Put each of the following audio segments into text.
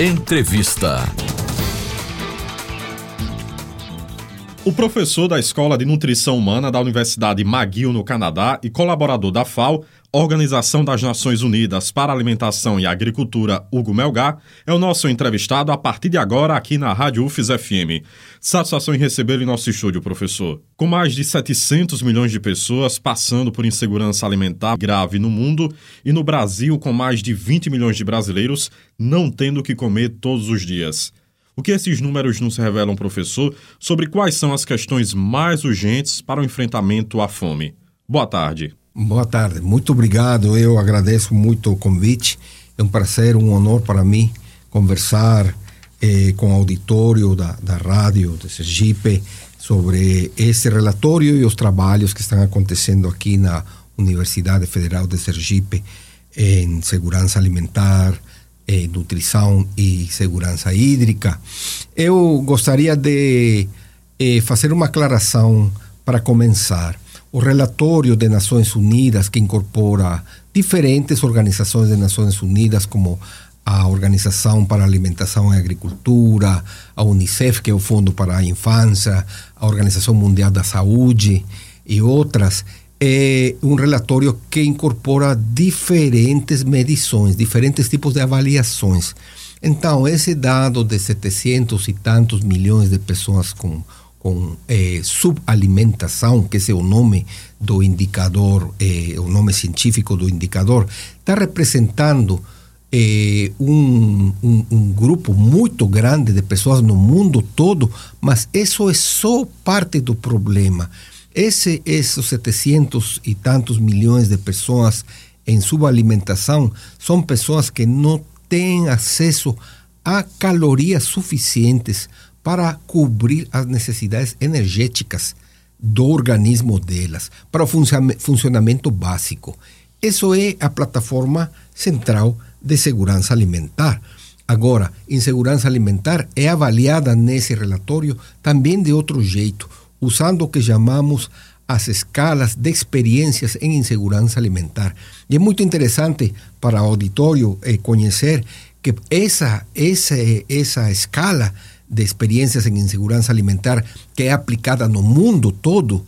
Entrevista. O professor da Escola de Nutrição Humana da Universidade McGill, no Canadá, e colaborador da FAO, Organização das Nações Unidas para Alimentação e Agricultura, Hugo Melgar, é o nosso entrevistado a partir de agora aqui na Rádio UFES FM. Satisfação em recebê-lo em nosso estúdio, professor. Com mais de 700 milhões de pessoas passando por insegurança alimentar grave no mundo e no Brasil com mais de 20 milhões de brasileiros não tendo o que comer todos os dias. O que esses números nos revelam, professor, sobre quais são as questões mais urgentes para o enfrentamento à fome? Boa tarde. Boa tarde, muito obrigado. Eu agradeço muito o convite. É um prazer, um honor para mim conversar eh, com o auditório da, da rádio de Sergipe sobre esse relatório e os trabalhos que estão acontecendo aqui na Universidade Federal de Sergipe em segurança alimentar, eh, nutrição e segurança hídrica. Eu gostaria de eh, fazer uma aclaração para começar. O relatório de Nações Unidas, que incorpora diferentes organizações de Nações Unidas, como a Organização para a Alimentação e Agricultura, a Unicef, que é o Fundo para a Infância, a Organização Mundial da Saúde e outras, é um relatório que incorpora diferentes medições, diferentes tipos de avaliações. Então, esse dado de 700 e tantos milhões de pessoas com, com é, subalimentação, que esse é o nome do indicador, é, o nome científico do indicador, está representando é, um, um, um, grupo muito grande de pessoas no mundo todo, mas isso é só parte do problema. Esse, esses 700 e tantos milhões de pessoas em subalimentação são pessoas que não têm acesso a calorias suficientes para cobrir as necessidades energéticas do organismo delas, para o funcionamento básico. Isso é a plataforma central de segurança alimentar. Agora, insegurança alimentar é avaliada nesse relatório também de outro jeito usando o que chamamos as escalas de experiências em insegurança alimentar. E é muito interessante para o auditório eh, que essa, essa, essa escala de experiências em insegurança alimentar que é aplicada no mundo todo,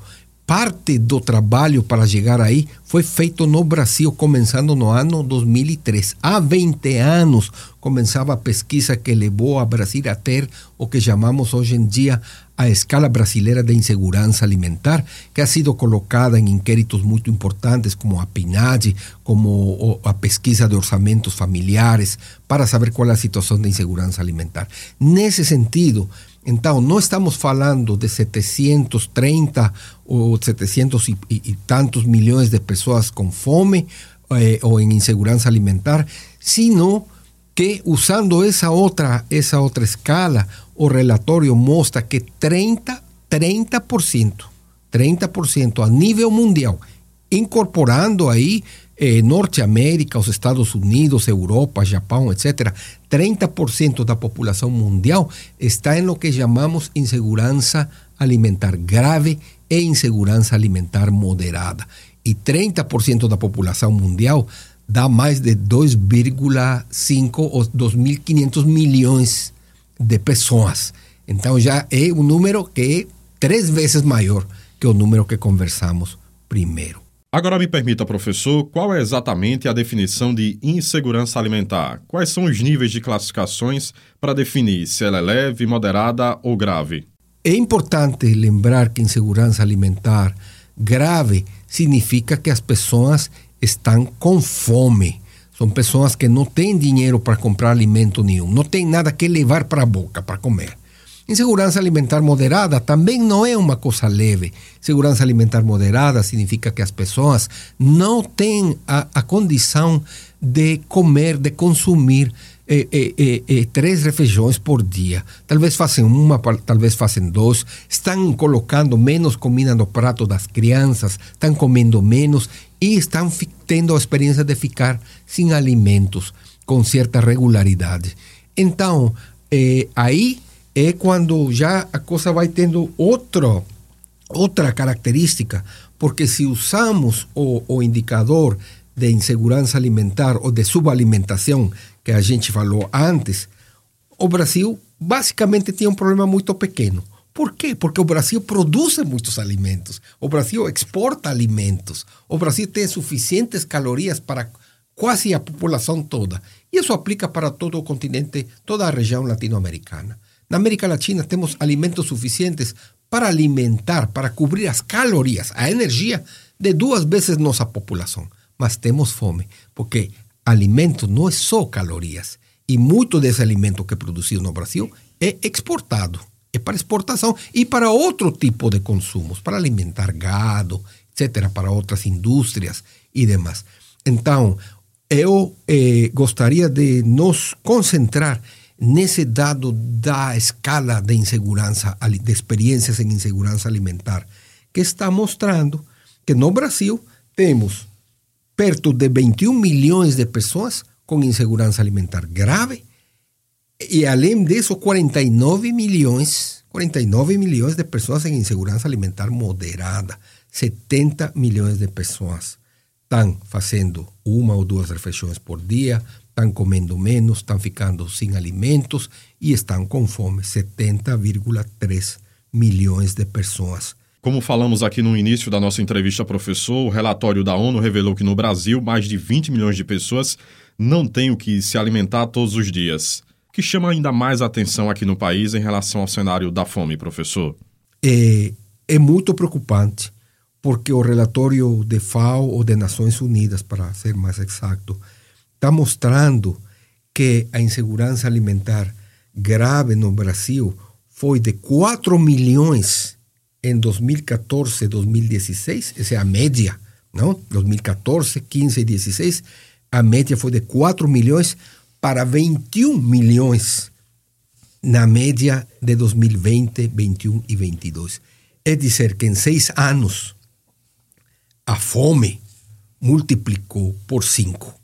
parte do trabalho para chegar aí foi feito no Brasil, começando no ano 2003. Há 20 anos começava a pesquisa que levou a Brasil a ter o que chamamos hoje em dia a escala brasileira de insegurança alimentar, que ha sido colocada em inquéritos muito importantes, como a PNAD, como a pesquisa de orçamentos familiares, para saber qual é a situação de insegurança alimentar. Nesse sentido, então, não estamos falando de 730 ou 700 e, e, e tantos milhões de pessoas com fome eh, ou em insegurança alimentar, sino que usando essa outra, essa outra escala, o relatório mostra que 30, 30%, 30% a nível mundial, incorporando aí eh, Norte América, os Estados Unidos, Europa, Japão, etc., 30% da população mundial está em lo que chamamos insegurança alimentar grave e insegurança alimentar moderada. E 30% da população mundial dá mais de 2,5 ou 2.500 milhões de pessoas. Então já é um número que é três vezes maior que o número que conversamos primeiro. Agora me permita, professor, qual é exatamente a definição de insegurança alimentar? Quais são os níveis de classificações para definir se ela é leve, moderada ou grave? É importante lembrar que insegurança alimentar grave significa que as pessoas estão com fome. São pessoas que não têm dinheiro para comprar alimento nenhum, não têm nada que levar para a boca para comer. Insegurança alimentar moderada também não é uma coisa leve. Segurança alimentar moderada significa que as pessoas não têm a, a condição de comer, de consumir três refeições por dia. Talvez façam uma, talvez façam duas. Estão colocando menos comida no prato das crianças, estão comendo menos e estão tendo a experiência de ficar sem alimentos com certa regularidade. Então, aí é quando já a coisa vai tendo outro, outra característica, porque se usamos o, o indicador de insegurança alimentar ou de subalimentação que a gente falou antes, o Brasil basicamente tinha um problema muito pequeno. Por quê? Porque o Brasil produz muitos alimentos. O Brasil exporta alimentos. O Brasil tem suficientes calorias para quase a população toda. E isso aplica para todo o continente, toda a região latino-americana. Na América Latina temos alimentos suficientes para alimentar, para cobrir as calorias, a energia de duas vezes nossa população. Mas temos fome, porque alimento não é só calorias. E muito desse alimento que é produzido no Brasil é exportado. É para exportação e para outro tipo de consumos, para alimentar gado, etc., para outras indústrias e demais. Então, eu eh, gostaria de nos concentrar nesse dado da escala de insegurança, de experiências em insegurança alimentar, que está mostrando que no Brasil temos perto de 21 milhões de pessoas com insegurança alimentar grave e além disso 49 milhões, 49 milhões de pessoas em insegurança alimentar moderada, 70 milhões de pessoas estão fazendo uma ou duas refeições por dia, estão comendo menos, estão ficando sem alimentos e estão com fome. 70,3 milhões de pessoas. Como falamos aqui no início da nossa entrevista, professor, o relatório da ONU revelou que no Brasil mais de 20 milhões de pessoas não têm o que se alimentar todos os dias. O que chama ainda mais atenção aqui no país em relação ao cenário da fome, professor? É, é muito preocupante, porque o relatório de FAO ou de Nações Unidas, para ser mais exato, está mostrando que a insegurança alimentar grave no Brasil foi de 4 milhões em 2014, 2016, essa é a média, não? 2014, 15 e 16, a média foi de 4 milhões para 21 milhões na média de 2020, 21 e 22. É dizer que em seis anos a fome multiplicou por cinco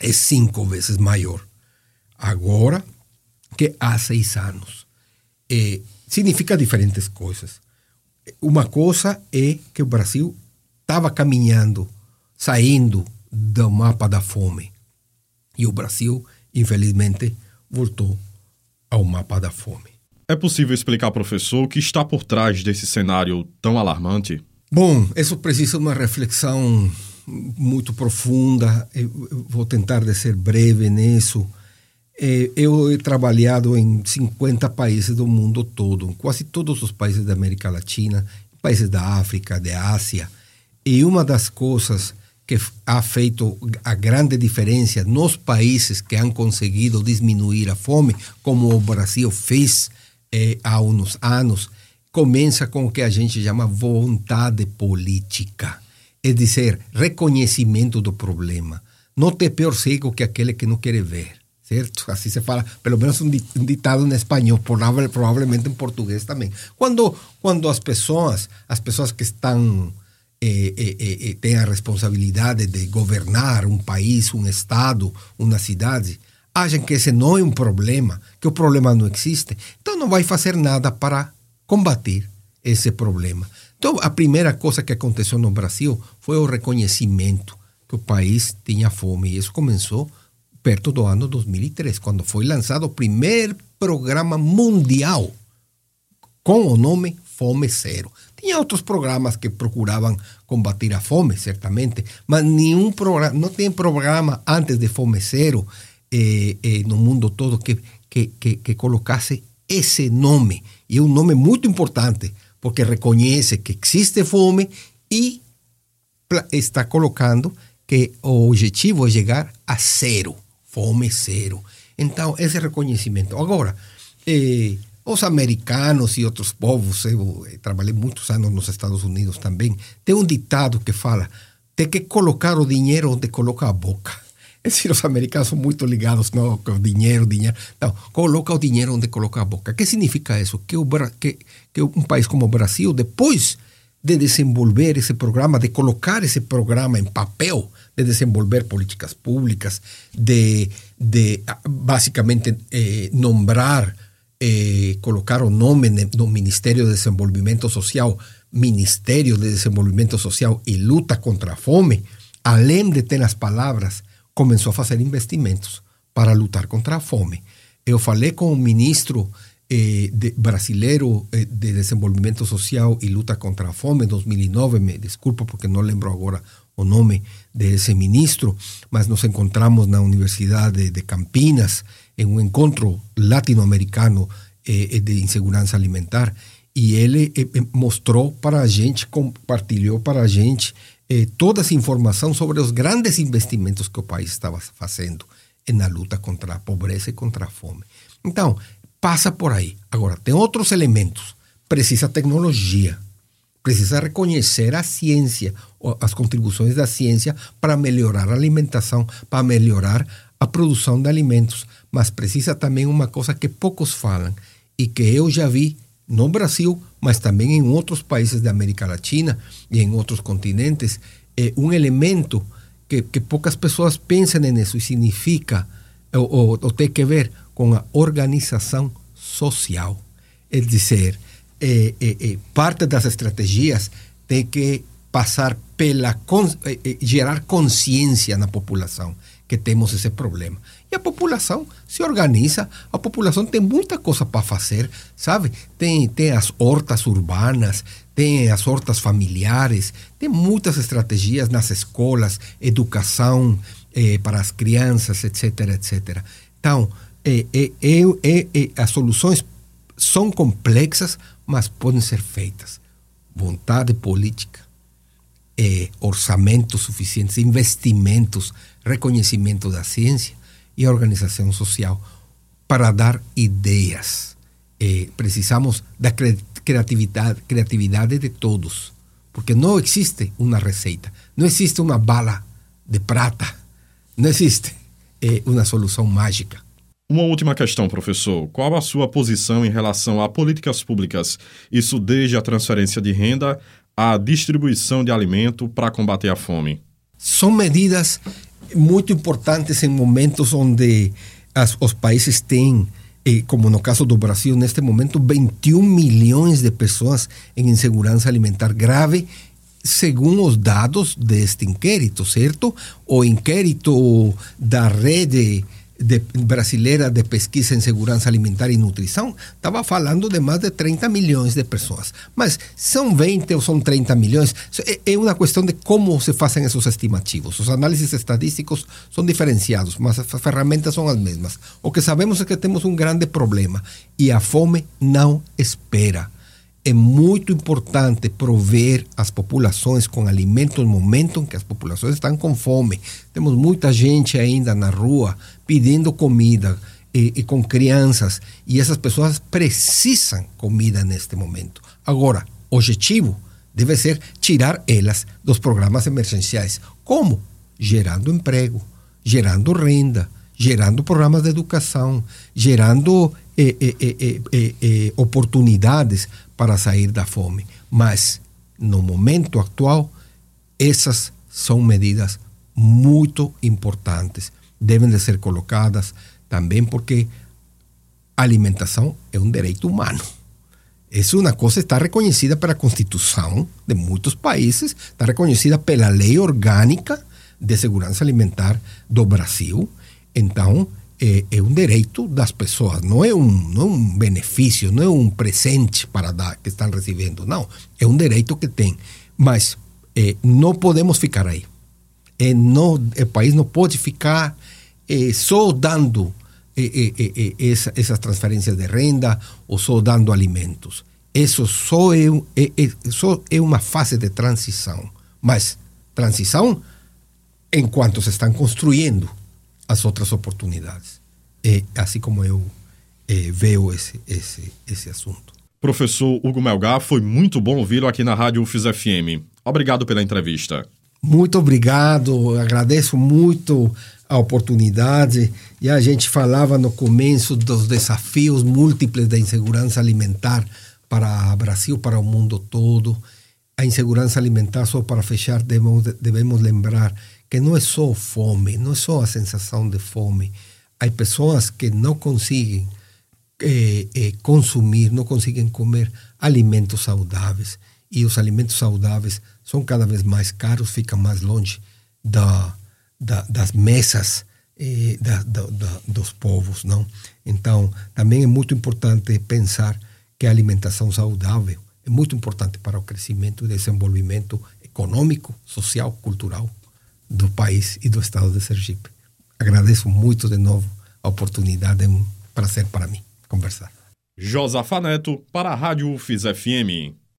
é cinco vezes maior agora que há seis anos. É, significa diferentes coisas. Uma coisa é que o Brasil estava caminhando, saindo do mapa da fome. E o Brasil, infelizmente, voltou ao mapa da fome. É possível explicar, professor, o que está por trás desse cenário tão alarmante? Bom, isso precisa de uma reflexão muito profunda. Eu vou tentar de ser breve nisso. É, eu he trabalhado em 50 países do mundo todo, quase todos os países da América Latina, países da África, da Ásia. E uma das coisas que ha feito a grande diferença nos países que han conseguido diminuir a fome, como o Brasil fez eh, há uns anos, começa com o que a gente chama vontade política é dizer, reconhecimento do problema. Não ter pior cego que aquele que não quer ver, certo? Assim se fala, pelo menos um ditado em espanhol, provavelmente em português também. Quando, quando as pessoas, as pessoas que estão eh, eh, eh, têm a responsabilidade de governar um país, um estado, uma cidade, acham que esse não é um problema, que o problema não existe, então não vai fazer nada para combater esse problema. Então, a primeira coisa que aconteceu no Brasil foi o reconhecimento que o país tinha fome. E isso começou perto do ano 2003, quando foi lançado o primeiro programa mundial com o nome Fome Zero. Tinha outros programas que procuravam combater a fome, certamente, mas nenhum programa, não tem programa antes de Fome Zero eh, eh, no mundo todo que, que, que, que colocasse esse nome. E é um nome muito importante, porque reconhece que existe fome e está colocando que o objetivo é chegar a zero, fome zero. Então, esse reconhecimento. Agora, eh, os americanos e outros povos, eu trabalhei muitos anos nos Estados Unidos também, tem um ditado que fala: tem que colocar o dinheiro onde coloca a boca. É os americanos são muito ligados no, com dinheiro, dinheiro. Não, coloca o dinheiro onde coloca a boca. O que significa isso? Que, o, que, que um país como o Brasil, depois de desenvolver esse programa, de colocar esse programa em papel, de desenvolver políticas públicas, de, de basicamente eh, nombrar, eh, colocar o nome do Ministério de Desenvolvimento Social, Ministério de Desenvolvimento Social e Luta contra a Fome, além de ter as palavras começou a fazer investimentos para lutar contra a fome. Eu falei com o ministro eh, de, brasileiro eh, de Social e Luta contra a Fome, 2009, me desculpa porque não lembro agora o nome desse ministro, mas nos encontramos na Universidade de Campinas em um encontro latino-americano eh, de insegurança alimentar e ele eh, eh, mostrou para a gente, compartilhou para a gente eh, toda essa informação sobre os grandes investimentos que o país estava fazendo na luta contra a pobreza e contra a fome. Então, passa por aí. Agora, tem outros elementos. Precisa tecnologia. Precisa reconhecer a ciência, as contribuições da ciência para melhorar a alimentação, para melhorar a produção de alimentos. Mas precisa também uma coisa que poucos falam e que eu já vi no Brasil, mas também em outros países da América Latina e em outros continentes, é um elemento que, que poucas pessoas pensam nisso e significa ou, ou, ou tem que ver com a organização social. É dizer, é, é, é, parte das estratégias tem que passar pela gerar consciência na população que temos esse problema. E a população se organiza, a população tem muita coisa para fazer, sabe? Tem, tem as hortas urbanas, tem as hortas familiares, tem muitas estratégias nas escolas, educação eh, para as crianças, etc, etc. Então, eh, eh, as soluções são complexas, mas podem ser feitas. Vontade política, orçamentos suficientes, investimentos, reconhecimento da ciência e organização social para dar ideias. Eh, precisamos da criatividade, criatividade de todos, porque não existe uma receita, não existe uma bala de prata, não existe eh, uma solução mágica. Uma última questão, professor. Qual a sua posição em relação a políticas públicas? Isso desde a transferência de renda à distribuição de alimento para combater a fome. São medidas muito importantes em momentos onde as, os países têm, eh, como no caso do Brasil, neste momento, 21 milhões de pessoas em insegurança alimentar grave, segundo os dados deste inquérito, certo? O inquérito da rede de, brasileira de pesquisa em segurança alimentar e nutrição estava falando de mais de 30 milhões de pessoas. Mas são 20 ou são 30 milhões? É, é uma questão de como se fazem esses estimativos. Os análises estadísticos são diferenciados, mas as ferramentas são as mesmas. O que sabemos é que temos um grande problema e a fome não espera é muito importante prover as populações com alimento no momento em que as populações estão com fome. Temos muita gente ainda na rua pedindo comida e, e com crianças e essas pessoas precisam comida neste momento. Agora, o objetivo deve ser tirar elas dos programas emergenciais. Como? Gerando emprego, gerando renda, gerando programas de educação, gerando eh, eh, eh, oportunidades para sair da fome. Mas, no momento atual, essas são medidas muito importantes. Devem de ser colocadas também porque a alimentação é um direito humano. Isso é uma coisa está reconhecida pela Constituição de muitos países, está reconhecida pela Lei Orgânica de Segurança Alimentar do Brasil. Então, é, é, um direito das pessoas, não é um, não é um benefício, não é um presente para dar que estão recebendo, não. É um direito que tem. Mas é, não podemos ficar aí. É, não, o país não pode ficar é, só dando é, é, é, essa, essas transferências de renda ou só dando alimentos. Isso só é, só é uma fase de transição. Mas transição enquanto se estão construindo as outras oportunidades. É assim como eu é, vejo esse, esse, esse assunto. Professor Hugo Melgar, foi muito bom ouvi-lo aqui na Rádio UFIS FM. Obrigado pela entrevista. Muito obrigado, agradeço muito a oportunidade. E a gente falava no começo dos desafios múltiplos da insegurança alimentar para o Brasil, para o mundo todo. A insegurança alimentar, só para fechar, devemos, devemos lembrar que não é só fome, não é só a sensação de fome. Há pessoas que não conseguem eh, eh, consumir, não conseguem comer alimentos saudáveis. E os alimentos saudáveis são cada vez mais caros, ficam mais longe da, da, das mesas eh, da, dos povos, não? Então, também é muito importante pensar que a alimentação saudável é muito importante para o crescimento e desenvolvimento econômico, social, cultural do país e do estado de Sergipe. Agradeço muito de novo a oportunidade, é um prazer para mim conversar. Josafa Neto para a Rádio UFIS FM.